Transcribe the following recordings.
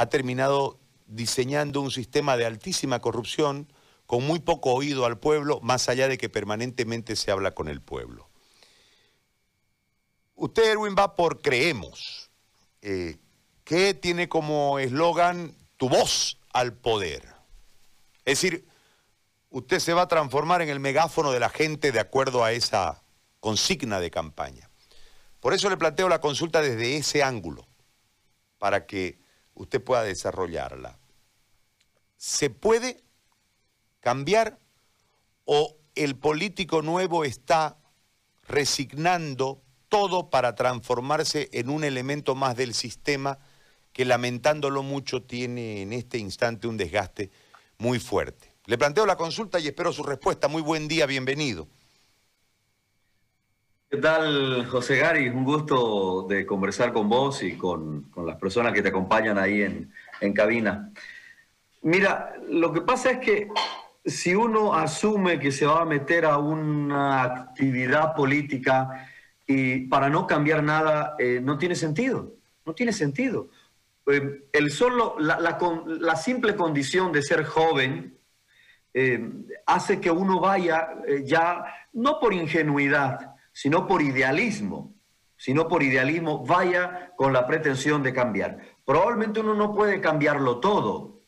ha terminado diseñando un sistema de altísima corrupción con muy poco oído al pueblo, más allá de que permanentemente se habla con el pueblo. Usted, Erwin, va por Creemos, eh, que tiene como eslogan tu voz al poder. Es decir, usted se va a transformar en el megáfono de la gente de acuerdo a esa consigna de campaña. Por eso le planteo la consulta desde ese ángulo, para que usted pueda desarrollarla. ¿Se puede cambiar o el político nuevo está resignando todo para transformarse en un elemento más del sistema que lamentándolo mucho tiene en este instante un desgaste muy fuerte? Le planteo la consulta y espero su respuesta. Muy buen día, bienvenido. ¿Qué tal, José Gary? Un gusto de conversar con vos y con, las personas que te acompañan ahí en, en, cabina. Mira, lo que pasa es que si uno asume que se va a meter a una actividad política y para no cambiar nada, eh, no tiene sentido, no tiene sentido. Eh, el solo, la, la, simple condición de ser joven eh, hace que uno vaya ya, no por ingenuidad, sino por idealismo, sino por idealismo, vaya con la pretensión de cambiar. Probablemente uno no puede cambiarlo todo,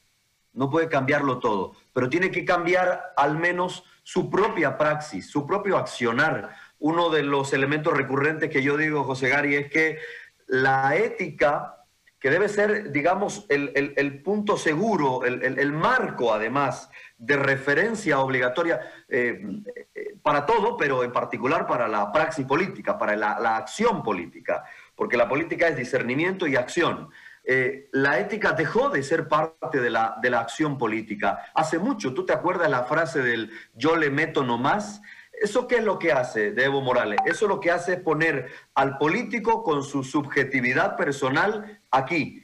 no puede cambiarlo todo, pero tiene que cambiar al menos su propia praxis, su propio accionar. Uno de los elementos recurrentes que yo digo, José Gary, es que la ética que debe ser, digamos, el, punto seguro, el, marco, además, de referencia obligatoria eh, eh, para todo, pero en particular para la praxis política, para la, acción política, porque la política es discernimiento y acción. Eh, la ética dejó de ser parte de la, de la acción política. Hace mucho, ¿tú te acuerdas la frase del yo le meto nomás? ¿Eso qué es lo que hace de Evo Morales? Eso lo que hace es poner al político con su subjetividad personal aquí.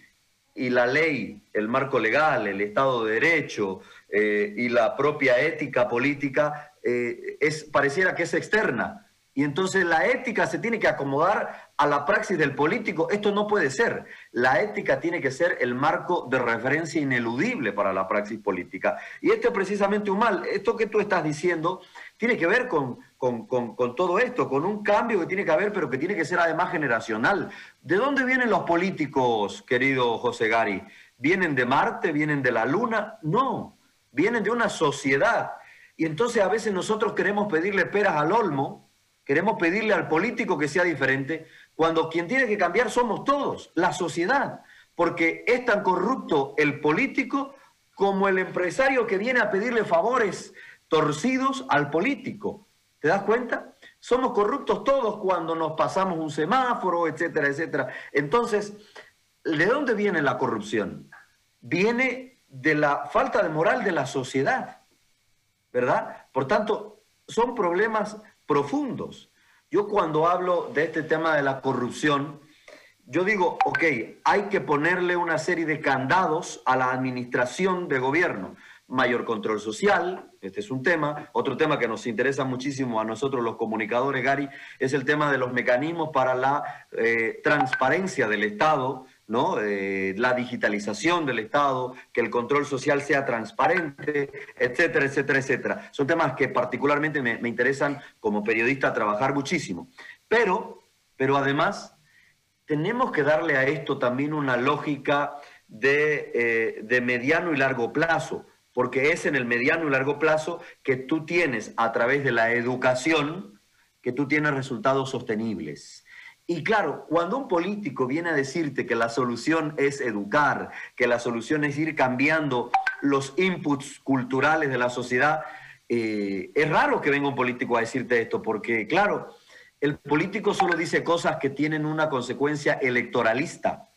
Y la ley, el marco legal, el Estado de Derecho eh, y la propia ética política eh, es, pareciera que es externa. Y entonces la ética se tiene que acomodar a la praxis del político. Esto no puede ser. La ética tiene que ser el marco de referencia ineludible para la praxis política. Y esto es precisamente un mal. Esto que tú estás diciendo tiene que ver con, con, todo esto, con un cambio que tiene que haber, pero que tiene que ser además generacional. ¿De dónde vienen los políticos, querido José Gari? ¿Vienen de Marte? ¿Vienen de la Luna? No, vienen de una sociedad. Y entonces a veces nosotros queremos pedirle peras al olmo, queremos pedirle al político que sea diferente, cuando quien tiene que cambiar somos todos, la sociedad, porque es tan corrupto el político como el empresario que viene a pedirle favores torcidos al político. ¿Te das cuenta? Somos corruptos todos cuando nos pasamos un semáforo, etcétera, etcétera. Entonces, ¿de dónde viene la corrupción? Viene de la falta de moral de la sociedad, ¿verdad? Por tanto, son problemas profundos. Yo cuando hablo de este tema de la corrupción, yo digo, ok, hay que ponerle una serie de candados a la administración de gobierno mayor control social, este es un tema. Otro tema que nos interesa muchísimo a nosotros los comunicadores, Gary, es el tema de los mecanismos para la eh, transparencia del Estado, ¿no? Eh, la digitalización del Estado, que el control social sea transparente, etcétera, etcétera, etcétera. Son temas que particularmente me, interesan como periodista trabajar muchísimo. Pero, pero además, tenemos que darle a esto también una lógica de, eh, de mediano y largo plazo porque es en el mediano y largo plazo que tú tienes a través de la educación, que tú tienes resultados sostenibles. Y claro, cuando un político viene a decirte que la solución es educar, que la solución es ir cambiando los inputs culturales de la sociedad, eh, es raro que venga un político a decirte esto, porque claro, el político solo dice cosas que tienen una consecuencia electoralista.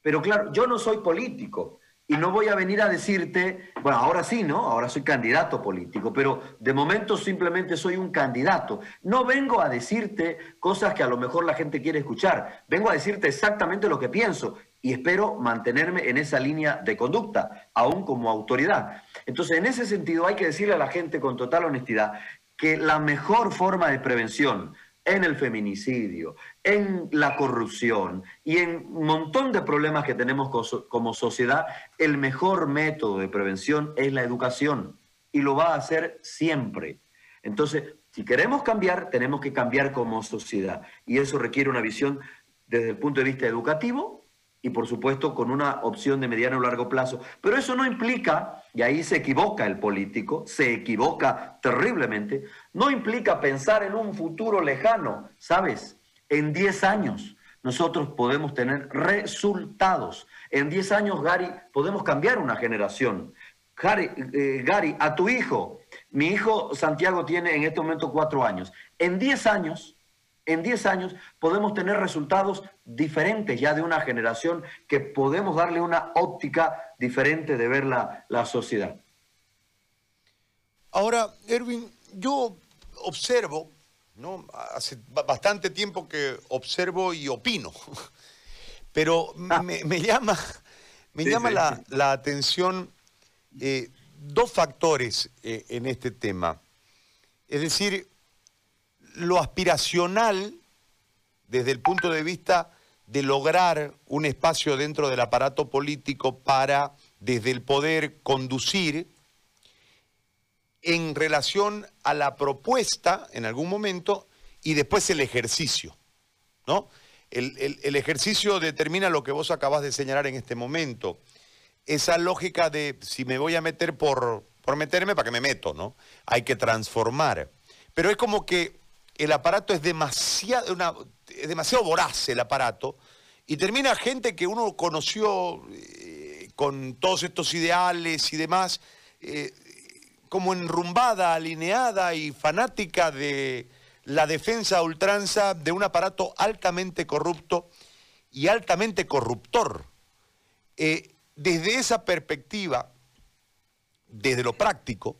Pero claro, yo no soy político, y no voy a venir a decirte, bueno, ahora sí, ¿no? Ahora soy candidato político, pero de momento simplemente soy un candidato. No vengo a decirte cosas que a lo mejor la gente quiere escuchar, vengo a decirte exactamente lo que pienso y espero mantenerme en esa línea de conducta, aún como autoridad. Entonces, en ese sentido hay que decirle a la gente con total honestidad que la mejor forma de prevención en el feminicidio, en la corrupción y en un montón de problemas que tenemos como sociedad, el mejor método de prevención es la educación y lo va a hacer siempre. Entonces, si queremos cambiar, tenemos que cambiar como sociedad y eso requiere una visión desde el punto de vista educativo y por supuesto con una opción de mediano o largo plazo. Pero eso no implica, y ahí se equivoca el político, se equivoca terriblemente, no implica pensar en un futuro lejano, ¿sabes? En 10 años nosotros podemos tener resultados. En 10 años, Gary, podemos cambiar una generación. Gary, eh, Gary, a tu hijo, mi hijo Santiago tiene en este momento 4 años. En 10 años en 10 años podemos tener resultados diferentes ya de una generación que podemos darle una óptica diferente de ver la, la sociedad. Ahora, Erwin, yo observo, ¿no? hace bastante tiempo que observo y opino, pero ah. me, llama, me llama La, atención eh, dos factores eh, en este tema. Es decir, lo aspiracional desde el punto de vista de lograr un espacio dentro del aparato político para, desde el poder, conducir en relación a la propuesta en algún momento y después el ejercicio. ¿no? El, ejercicio determina lo que vos acabás de señalar en este momento. Esa lógica de si me voy a meter por, por meterme, ¿para que me meto? ¿no? Hay que transformar. Pero es como que el aparato es demasiado, demasiado voraz el aparato y termina gente que uno conoció eh, con todos estos ideales y demás, eh, como enrumbada, alineada y fanática de la defensa a ultranza de un aparato altamente corrupto y altamente corruptor. Eh, desde esa perspectiva, desde lo práctico,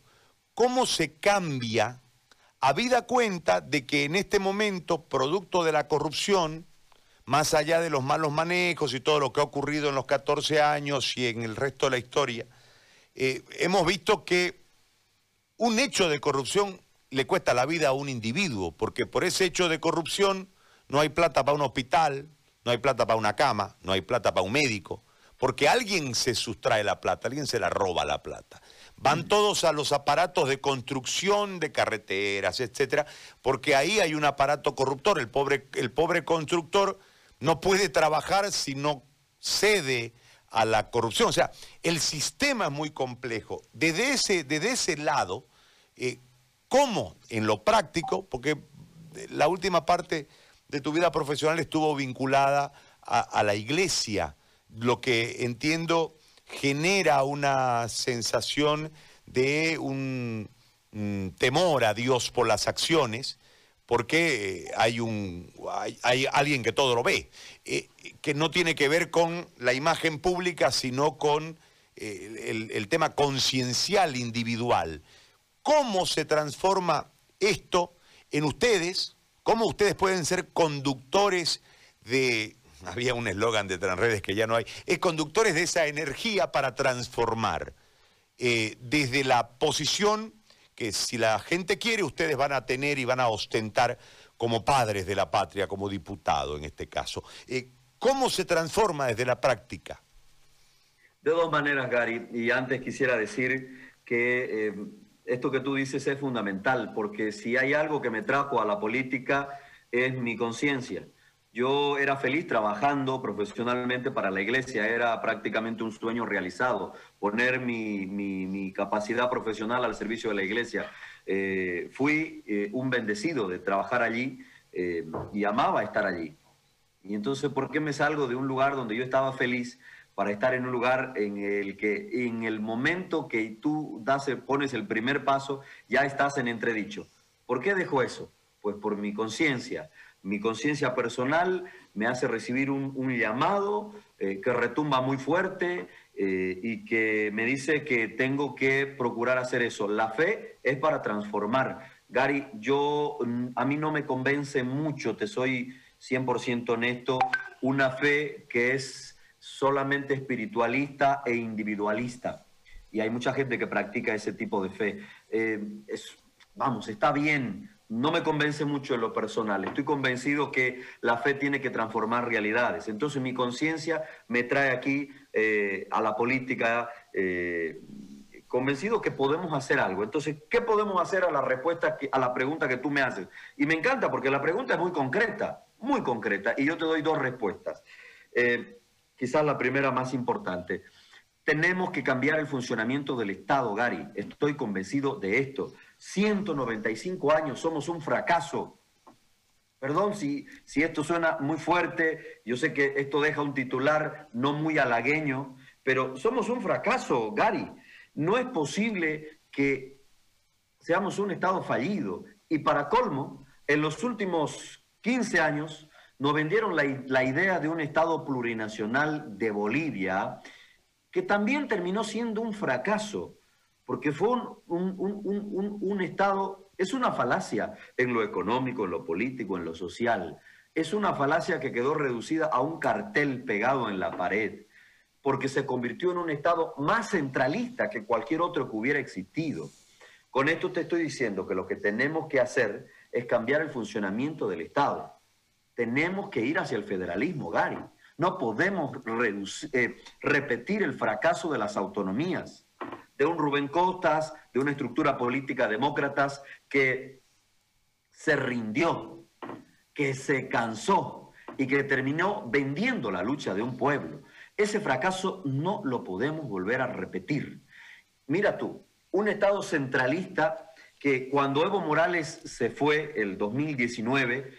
¿cómo se cambia habida cuenta de que en este momento, producto de la corrupción, más allá de los malos manejos y todo lo que ha ocurrido en los 14 años y en el resto de la historia, eh, hemos visto que un hecho de corrupción le cuesta la vida a un individuo, porque por ese hecho de corrupción no hay plata para un hospital, no hay plata para una cama, no hay plata para un médico, porque alguien se sustrae la plata, alguien se la roba la plata. Van todos a los aparatos de construcción de carreteras, etcétera, porque ahí hay un aparato corruptor. El pobre, el pobre constructor no puede trabajar si no cede a la corrupción. O sea, el sistema es muy complejo. Desde ese, ese lado, eh, ¿cómo en lo práctico? Porque la última parte de tu vida profesional estuvo vinculada a la iglesia, lo que entiendo genera una sensación de un, temor a Dios por las acciones, porque hay, un, hay, alguien que todo lo ve, eh, que no tiene que ver con la imagen pública, sino con eh, el, el tema conciencial individual. ¿Cómo se transforma esto en ustedes? ¿Cómo ustedes pueden ser conductores de había un eslogan de Transredes que ya no hay, es conductores de esa energía para transformar. Eh, desde la posición que si la gente quiere, ustedes van a tener y van a ostentar como padres de la patria, como diputado en este caso. Eh, ¿Cómo se transforma desde la práctica? De dos maneras, Gary. Y antes quisiera decir que eh, esto que tú dices es fundamental, porque si hay algo que me trajo a la política es mi conciencia. Yo era feliz trabajando profesionalmente para la iglesia, era prácticamente un sueño realizado, poner mi, capacidad profesional al servicio de la iglesia. Eh, fui eh, un bendecido de trabajar allí eh, y amaba estar allí. Y entonces, ¿por qué me salgo de un lugar donde yo estaba feliz para estar en un lugar en el que en el momento que tú das, pones el primer paso, ya estás en entredicho? ¿Por qué dejo eso? Pues por mi conciencia mi conciencia personal me hace recibir un, llamado eh, que retumba muy fuerte eh, y que me dice que tengo que procurar hacer eso. La fe es para transformar. Gary, yo, mm, a mí no me convence mucho, te soy 100% honesto, una fe que es solamente espiritualista e individualista. Y hay mucha gente que practica ese tipo de fe. Eh, vamos, está bien no me convence mucho en lo personal. Estoy convencido que la fe tiene que transformar realidades. Entonces mi conciencia me trae aquí eh, a la política eh, convencido que podemos hacer algo. Entonces, ¿qué podemos hacer a la respuesta, a la pregunta que tú me haces? Y me encanta porque la pregunta es muy concreta, muy concreta, y yo te doy dos respuestas. Eh, quizás la primera más importante. Tenemos que cambiar el funcionamiento del Estado, Gary. Estoy convencido de esto. 195 años, somos un fracaso. Perdón si, si esto suena muy fuerte, yo sé que esto deja un titular no muy halagueño, pero somos un fracaso, Gary. No es posible que seamos un Estado fallido. Y para colmo, en los últimos 15 años nos vendieron la, la idea de un Estado plurinacional de Bolivia, que también terminó siendo un fracaso porque fue un, Estado, es una falacia en lo económico, en lo político, en lo social. Es una falacia que quedó reducida a un cartel pegado en la pared, porque se convirtió en un Estado más centralista que cualquier otro que hubiera existido. Con esto te estoy diciendo que lo que tenemos que hacer es cambiar el funcionamiento del Estado. Tenemos que ir hacia el federalismo, Gary. No podemos eh, repetir el fracaso de las autonomías de un Rubén Costas, de una estructura política demócratas que se rindió, que se cansó y que terminó vendiendo la lucha de un pueblo. Ese fracaso no lo podemos volver a repetir. Mira tú, un Estado centralista que cuando Evo Morales se fue el 2019,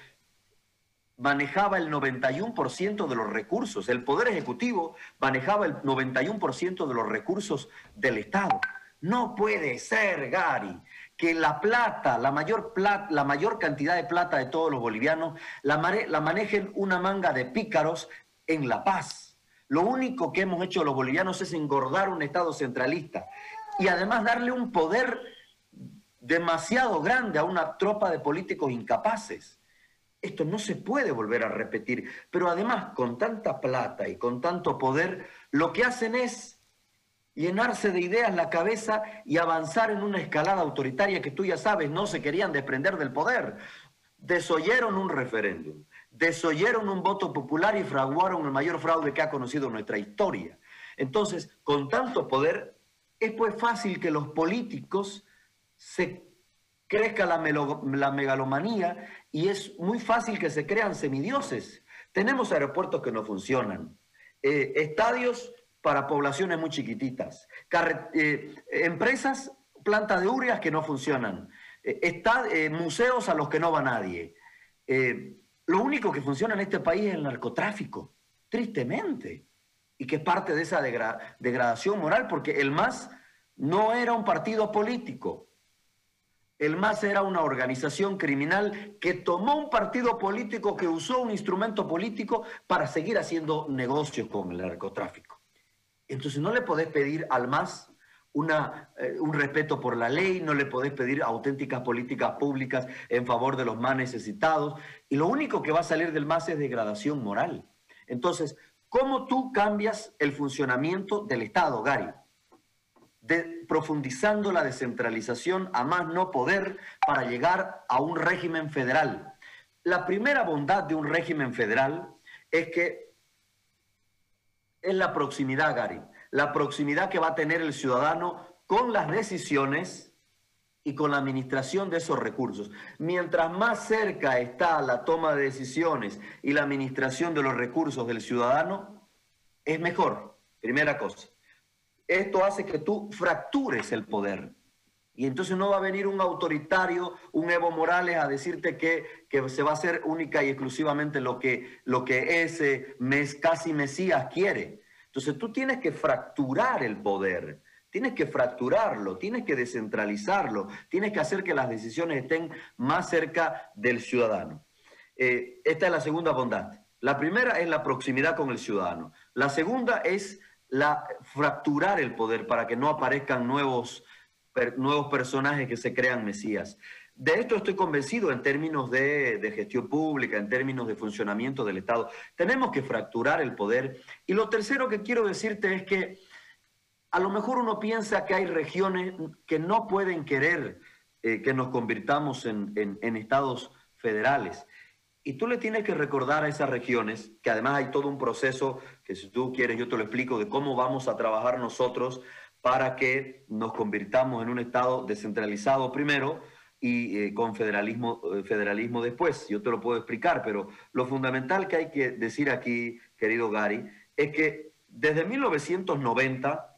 manejaba el 91% de los recursos, el Poder Ejecutivo manejaba el 91% de los recursos del Estado. No puede ser, Gary, que la plata, la mayor, plata, la mayor cantidad de plata de todos los bolivianos, la, la manejen una manga de pícaros en La Paz. Lo único que hemos hecho los bolivianos es engordar un Estado centralista y además darle un poder demasiado grande a una tropa de políticos incapaces. Esto no se puede volver a repetir. Pero además, con tanta plata y con tanto poder, lo que hacen es llenarse de ideas la cabeza y avanzar en una escalada autoritaria que tú ya sabes, no se querían desprender del poder. Desoyeron un referéndum, desoyeron un voto popular y fraguaron el mayor fraude que ha conocido nuestra historia. Entonces, con tanto poder, es pues fácil que los políticos se crezca la, la megalomanía y es muy fácil que se crean semidioses. Tenemos aeropuertos que no funcionan, eh, estadios para poblaciones muy chiquititas, eh, empresas, plantas de ureas que no funcionan, eh, museos a los que no va nadie. lo único que funciona en este país es el narcotráfico, tristemente, y que es parte de esa degradación moral, porque el MAS no era un partido político, el MAS era una organización criminal que tomó un partido político, que usó un instrumento político para seguir haciendo negocios con el narcotráfico. Entonces no le podés pedir al MAS eh, un respeto por la ley, no le podés pedir auténticas políticas públicas en favor de los más necesitados, y lo único que va a salir del MAS es degradación moral. Entonces, ¿cómo tú cambias el funcionamiento del Estado, Gary? Profundizando la descentralización a más no poder para llegar a un régimen federal. La primera bondad de un régimen federal es que es la proximidad, Gary, la proximidad que va a tener el ciudadano con las decisiones y con la administración de esos recursos. Mientras más cerca está la toma de decisiones y la administración de los recursos del ciudadano, es mejor, primera cosa esto hace que tú fractures el poder. Y entonces no va a venir un autoritario, un Evo Morales a decirte que, se va a hacer única y exclusivamente lo que, lo que ese mes, casi Mesías quiere. Entonces tú tienes que fracturar el poder, tienes que fracturarlo, tienes que descentralizarlo, tienes que hacer que las decisiones estén más cerca del ciudadano. Eh, esta es la segunda bondad. La primera es la proximidad con el ciudadano. La segunda es la, fracturar el poder para que no aparezcan nuevos, nuevos personajes que se crean mesías. De esto estoy convencido en términos de, de, gestión pública, en términos de funcionamiento del Estado. Tenemos que fracturar el poder. Y lo tercero que quiero decirte es que a lo mejor uno piensa que hay regiones que no pueden querer eh, que nos convirtamos en, en estados federales. Y tú le tienes que recordar a esas regiones, que además hay todo un proceso, que si tú quieres yo te lo explico, de cómo vamos a trabajar nosotros para que nos convirtamos en un Estado descentralizado primero y eh, con federalismo, eh, federalismo después. Yo te lo puedo explicar, pero lo fundamental que hay que decir aquí, querido Gary, es que desde 1990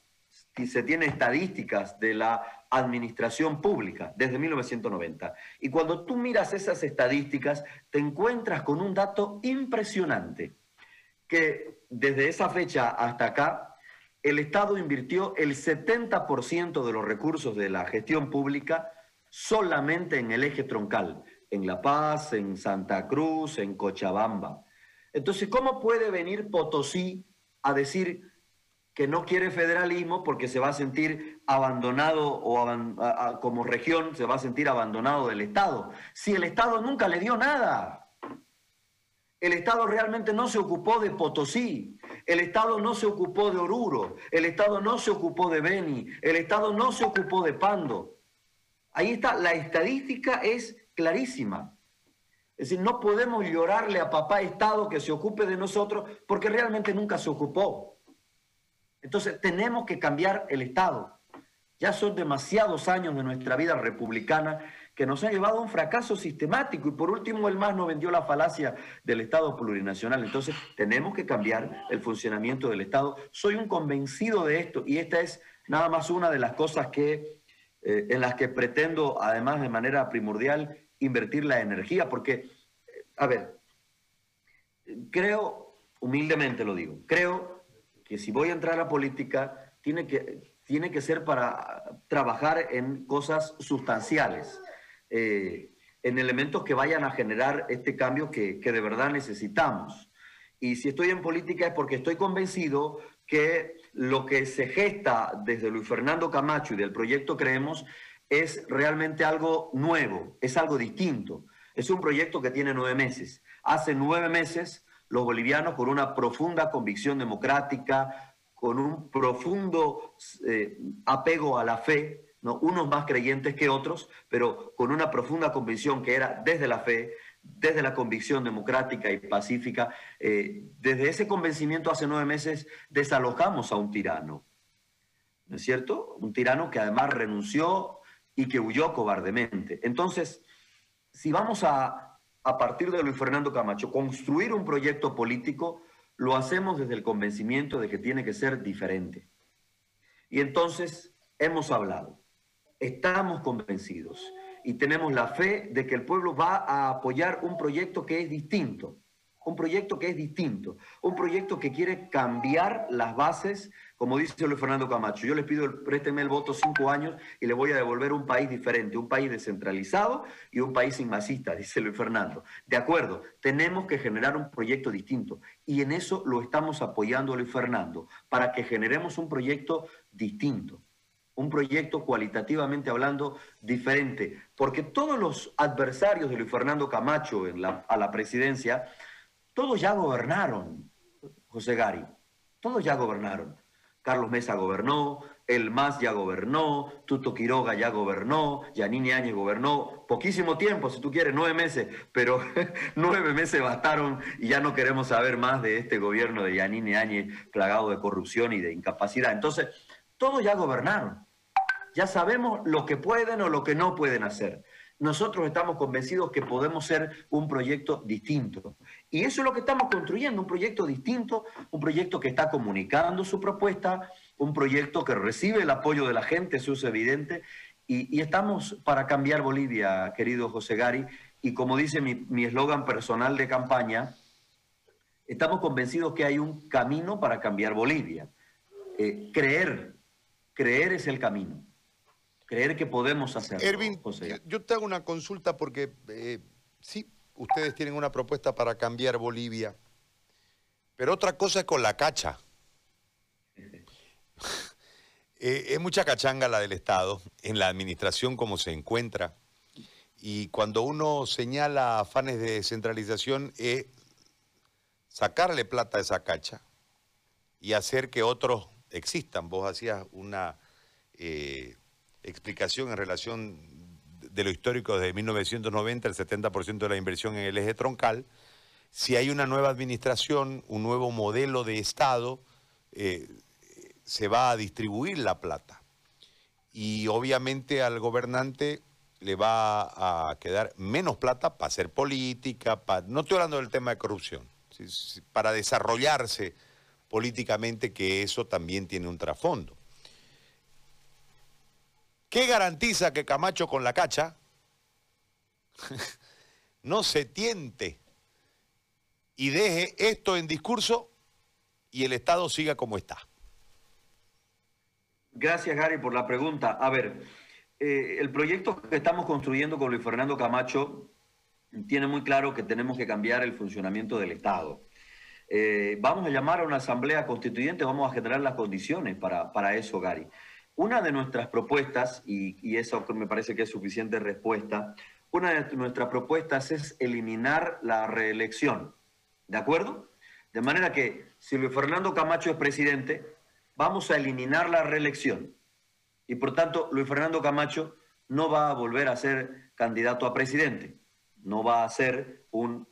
se tiene estadísticas de la administración pública, desde 1990. Y cuando tú miras esas estadísticas, te encuentras con un dato impresionante, que desde esa fecha hasta acá, el Estado invirtió el 70% de los recursos de la gestión pública solamente en el eje troncal, en La Paz, en Santa Cruz, en Cochabamba. Entonces, ¿cómo puede venir Potosí a decir que no quiere federalismo porque se va a sentir abandonado o como región se va a sentir abandonado del Estado? Si el Estado nunca le dio nada. El Estado realmente no se ocupó de Potosí, el Estado no se ocupó de Oruro, el Estado no se ocupó de Beni, el Estado no se ocupó de Pando. Ahí está, la estadística es clarísima. Es decir, no podemos llorarle a papá Estado que se ocupe de nosotros porque realmente nunca se ocupó. Entonces tenemos que cambiar el Estado. Ya son demasiados años de nuestra vida republicana que nos han llevado a un fracaso sistemático y por último el MAS nos vendió la falacia del Estado plurinacional. Entonces tenemos que cambiar el funcionamiento del Estado. Soy un convencido de esto y esta es nada más una de las cosas que eh, en las que pretendo, además de manera primordial, invertir la energía, porque, eh, a ver, creo, humildemente lo digo, creo que si voy a entrar a política, tiene que, tiene que ser para trabajar en cosas sustanciales, eh, en elementos que vayan a generar este cambio que, que de verdad necesitamos. Y si estoy en política es porque estoy convencido que lo que se gesta desde Luis Fernando Camacho y del proyecto Creemos es realmente algo nuevo, es algo distinto. Es un proyecto que tiene nueve meses. Hace nueve meses los bolivianos con una profunda convicción democrática, con un profundo eh, apego a la fe, ¿no? unos más creyentes que otros, pero con una profunda convicción que era desde la fe, desde la convicción democrática y pacífica, eh, desde ese convencimiento hace nueve meses desalojamos a un tirano, ¿no es cierto? Un tirano que además renunció y que huyó cobardemente. Entonces, si vamos a, a partir de Luis Fernando Camacho, construir un proyecto político, lo hacemos desde el convencimiento de que tiene que ser diferente. Y entonces hemos hablado, estamos convencidos. Y tenemos la fe de que el pueblo va a apoyar un proyecto que es distinto, un proyecto que es distinto, un proyecto que quiere cambiar las bases, como dice Luis Fernando Camacho. Yo les pido, présteme el voto cinco años y le voy a devolver un país diferente, un país descentralizado y un país sin masistas, dice Luis Fernando. De acuerdo, tenemos que generar un proyecto distinto y en eso lo estamos apoyando Luis Fernando, para que generemos un proyecto distinto un proyecto cualitativamente hablando diferente, porque todos los adversarios de Luis Fernando Camacho en la, a la presidencia, todos ya gobernaron, José Gari, todos ya gobernaron. Carlos Mesa gobernó, El Más ya gobernó, Tuto Quiroga ya gobernó, Yanini Áñez gobernó, poquísimo tiempo, si tú quieres, nueve meses, pero nueve meses bastaron y ya no queremos saber más de este gobierno de Yanini Áñez plagado de corrupción y de incapacidad. Entonces, todos ya gobernaron. Ya sabemos lo que pueden o lo que no pueden hacer. Nosotros estamos convencidos que podemos ser un proyecto distinto. Y eso es lo que estamos construyendo, un proyecto distinto, un proyecto que está comunicando su propuesta, un proyecto que recibe el apoyo de la gente, eso es evidente. Y, estamos para cambiar Bolivia, querido José Gari. Y como dice mi eslogan personal de campaña, estamos convencidos que hay un camino para cambiar Bolivia. Eh, creer Creer es el camino. Creer que podemos hacerlo. Ervin, yo te hago una consulta porque eh, sí, ustedes tienen una propuesta para cambiar Bolivia, pero otra cosa es con la cacha. Eh, es mucha cachanga la del Estado, en la administración como se encuentra. Y cuando uno señala afanes de descentralización es sacarle plata a esa cacha y hacer que otros existan. Vos hacías una eh, explicación en relación de lo histórico desde 1990, el 70% de la inversión en el eje troncal. Si hay una nueva administración, un nuevo modelo de Estado, eh, se va a distribuir la plata. Y obviamente al gobernante le va a quedar menos plata para hacer política, no estoy hablando del tema de corrupción, para desarrollarse políticamente, que eso también tiene un trasfondo. ¿Qué garantiza que Camacho con la cacha no se tiente y deje esto en discurso y el Estado siga como está? Gracias, Gary, por la pregunta. A ver, eh, el proyecto que estamos construyendo con Luis Fernando Camacho tiene muy claro que tenemos que cambiar el funcionamiento del Estado. Eh, vamos a llamar a una asamblea constituyente, vamos a generar las condiciones para, para eso, Gary. Una de nuestras propuestas, y, eso me parece que es suficiente respuesta, una de nuestras propuestas es eliminar la reelección. ¿De acuerdo? De manera que si Luis Fernando Camacho es presidente, vamos a eliminar la reelección. Y por tanto, Luis Fernando Camacho no va a volver a ser candidato a presidente. No va a ser un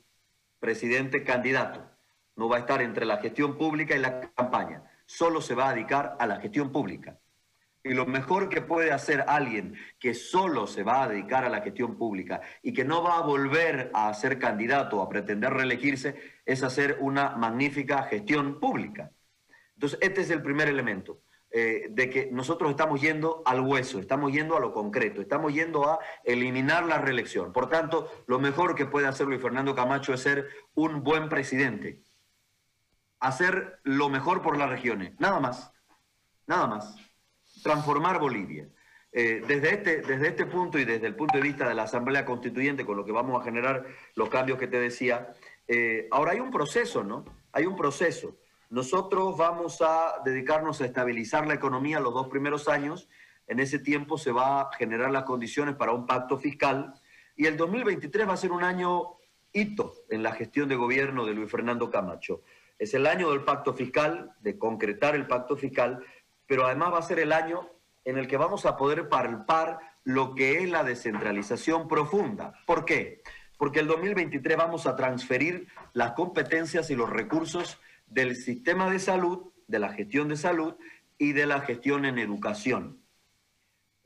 presidente candidato. No va a estar entre la gestión pública y la campaña. Solo se va a dedicar a la gestión pública. Y lo mejor que puede hacer alguien que solo se va a dedicar a la gestión pública y que no va a volver a ser candidato o a pretender reelegirse es hacer una magnífica gestión pública. Entonces, este es el primer elemento. Eh, de que nosotros estamos yendo al hueso, estamos yendo a lo concreto, estamos yendo a eliminar la reelección. Por tanto, lo mejor que puede hacer Luis Fernando Camacho es ser un buen presidente, hacer lo mejor por las regiones, nada más, nada más transformar Bolivia. Eh, desde, este, desde este punto y desde el punto de vista de la Asamblea Constituyente, con lo que vamos a generar los cambios que te decía, eh, ahora hay un proceso, ¿no? Hay un proceso. Nosotros vamos a dedicarnos a estabilizar la economía los dos primeros años. En ese tiempo se va a generar las condiciones para un pacto fiscal. Y el 2023 va a ser un año hito en la gestión de gobierno de Luis Fernando Camacho. Es el año del pacto fiscal, de concretar el pacto fiscal, pero además va a ser el año en el que vamos a poder palpar lo que es la descentralización profunda. ¿Por qué? Porque el 2023 vamos a transferir las competencias y los recursos del sistema de salud, de la gestión de salud y de la gestión en educación.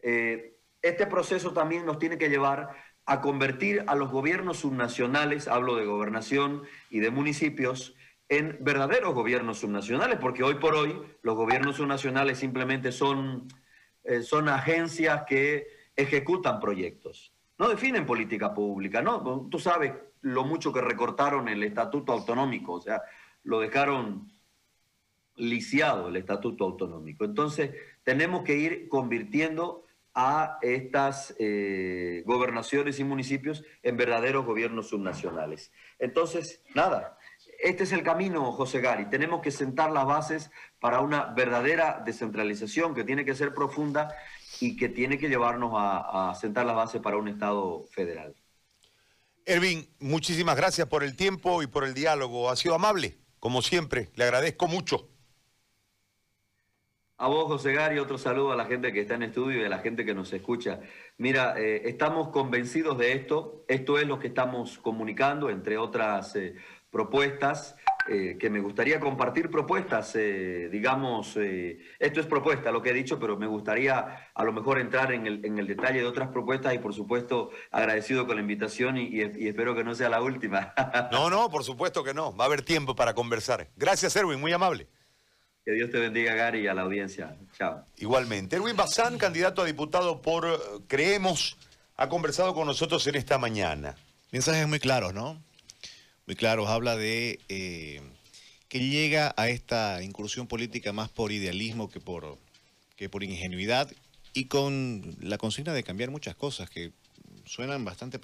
Eh, este proceso también nos tiene que llevar a convertir a los gobiernos subnacionales, hablo de gobernación y de municipios, en verdaderos gobiernos subnacionales, porque hoy por hoy los gobiernos subnacionales simplemente son, eh, son agencias que ejecutan proyectos, no definen política pública, ¿no? Tú sabes lo mucho que recortaron el estatuto autonómico, o sea, lo dejaron lisiado el estatuto autonómico. Entonces, tenemos que ir convirtiendo a estas eh, gobernaciones y municipios en verdaderos gobiernos subnacionales. Entonces, nada, este es el camino, José Gari. Tenemos que sentar las bases para una verdadera descentralización que tiene que ser profunda y que tiene que llevarnos a, sentar las bases para un Estado federal. Ervin, muchísimas gracias por el tiempo y por el diálogo. Ha sido amable, como siempre. Le agradezco mucho. A vos, José Gari, otro saludo a la gente que está en estudio y a la gente que nos escucha. Mira, eh, estamos convencidos de esto. Esto es lo que estamos comunicando, entre otras eh, propuestas, eh, que me gustaría compartir propuestas, eh, digamos, eh, esto es propuesta lo que he dicho, pero me gustaría a lo mejor entrar en el, en el detalle de otras propuestas y por supuesto agradecido con la invitación y, y, espero que no sea la última. no, no, por supuesto que no, va a haber tiempo para conversar. Gracias, Erwin, muy amable. Que Dios te bendiga, Gary, y a la audiencia. Chao. Igualmente. Erwin Bazán, candidato a diputado por Creemos, ha conversado con nosotros en esta mañana. Mensajes muy claros, ¿no? Muy claros, habla de eh, que llega a esta incursión política más por idealismo que por, que por ingenuidad y con la consigna de cambiar muchas cosas que suenan bastante